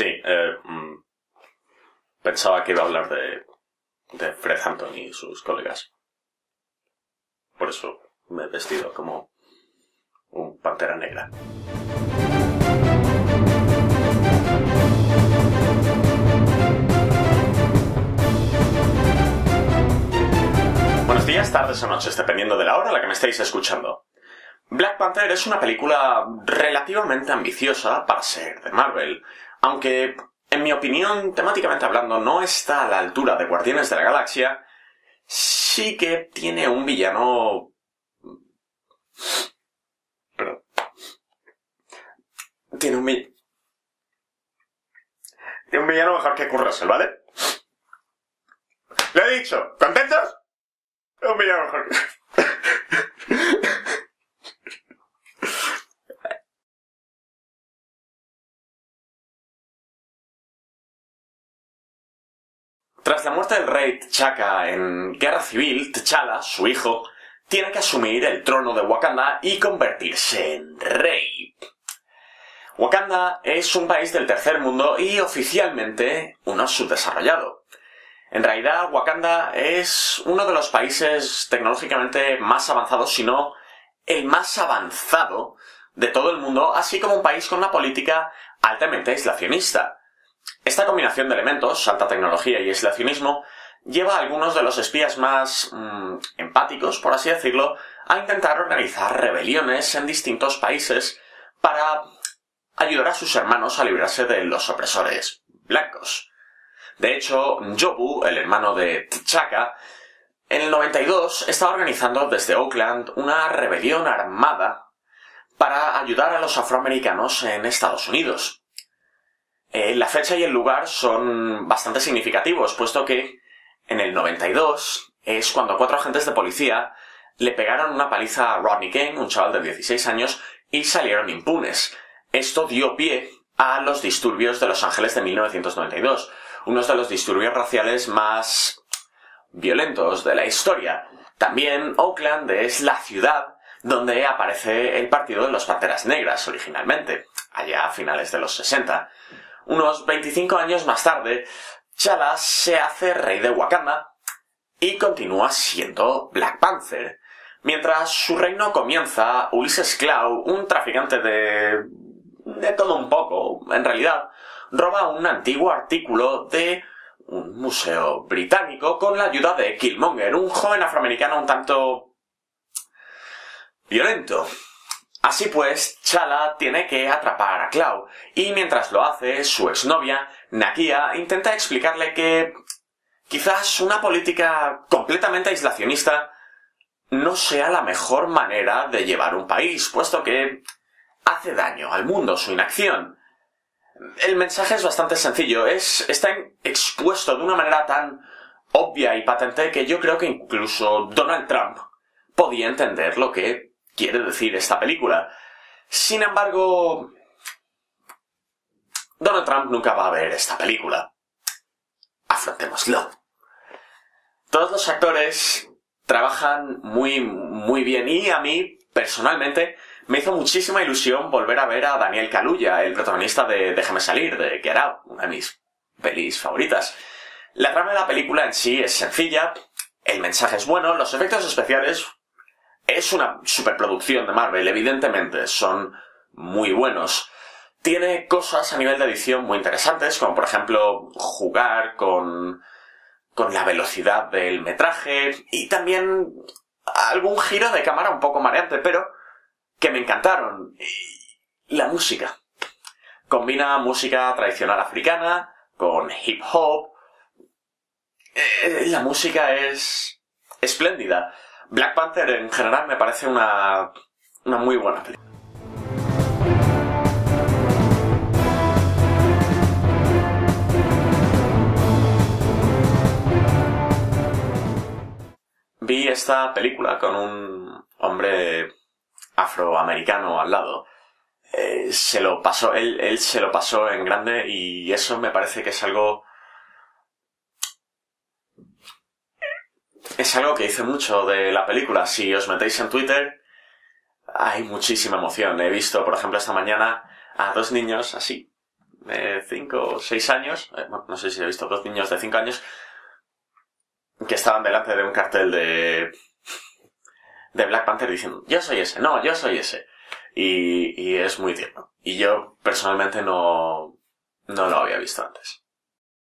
Sí, eh, mm, pensaba que iba a hablar de, de Fred Hampton y sus colegas. Por eso me he vestido como un pantera negra. Buenos días, tardes o noches, dependiendo de la hora a la que me estéis escuchando. Black Panther es una película relativamente ambiciosa para ser de Marvel, aunque, en mi opinión, temáticamente hablando, no está a la altura de Guardianes de la Galaxia, sí que tiene un villano... Perdón. Tiene un villano... Tiene un villano mejor que Kurt ¿vale? Lo he dicho, ¿contentos? Un villano mejor que... Tras la muerte del rey T'Chaka en guerra civil, T'Challa, su hijo, tiene que asumir el trono de Wakanda y convertirse en rey. Wakanda es un país del tercer mundo y oficialmente uno subdesarrollado. En realidad, Wakanda es uno de los países tecnológicamente más avanzados, si no el más avanzado de todo el mundo, así como un país con una política altamente aislacionista. Esta combinación de elementos, alta tecnología y aislacionismo, lleva a algunos de los espías más mm, empáticos, por así decirlo, a intentar organizar rebeliones en distintos países para ayudar a sus hermanos a librarse de los opresores blancos. De hecho, Jobu, el hermano de T'Chaka, en el 92 estaba organizando desde Oakland una rebelión armada para ayudar a los afroamericanos en Estados Unidos. Eh, la fecha y el lugar son bastante significativos, puesto que en el 92 es cuando cuatro agentes de policía le pegaron una paliza a Rodney King, un chaval de 16 años, y salieron impunes. Esto dio pie a los disturbios de Los Ángeles de 1992, uno de los disturbios raciales más violentos de la historia. También Oakland es la ciudad donde aparece el partido de los Panteras Negras originalmente, allá a finales de los 60. Unos 25 años más tarde, Chala se hace rey de Wakanda y continúa siendo Black Panther. Mientras su reino comienza, Ulysses Clow, un traficante de... de todo un poco, en realidad, roba un antiguo artículo de un museo británico con la ayuda de Killmonger, un joven afroamericano un tanto violento. Así pues, Chala tiene que atrapar a Clau, y mientras lo hace, su exnovia, Nakia, intenta explicarle que quizás una política completamente aislacionista no sea la mejor manera de llevar un país, puesto que hace daño al mundo su inacción. El mensaje es bastante sencillo, es, está expuesto de una manera tan obvia y patente que yo creo que incluso Donald Trump podía entender lo que quiere decir esta película. Sin embargo, Donald Trump nunca va a ver esta película. Afrontémoslo. Todos los actores trabajan muy, muy bien y a mí, personalmente, me hizo muchísima ilusión volver a ver a Daniel Kaluuya, el protagonista de Déjame salir, de Get una de mis pelis favoritas. La trama de la película en sí es sencilla, el mensaje es bueno, los efectos especiales es una superproducción de Marvel, evidentemente, son muy buenos. Tiene cosas a nivel de edición muy interesantes, como por ejemplo jugar con, con la velocidad del metraje y también algún giro de cámara un poco mareante, pero que me encantaron. Y la música. Combina música tradicional africana con hip hop. Eh, la música es espléndida. Black Panther en general me parece una, una muy buena película. Vi esta película con un hombre afroamericano al lado. Eh, se lo pasó, él, él se lo pasó en grande y eso me parece que es algo es algo que hice mucho de la película. Si os metéis en Twitter, hay muchísima emoción. He visto, por ejemplo, esta mañana a dos niños así, de 5 o 6 años, eh, no sé si he visto dos niños de 5 años, que estaban delante de un cartel de, de Black Panther diciendo, yo soy ese, no, yo soy ese. Y, y es muy tierno. Y yo personalmente no, no lo había visto antes.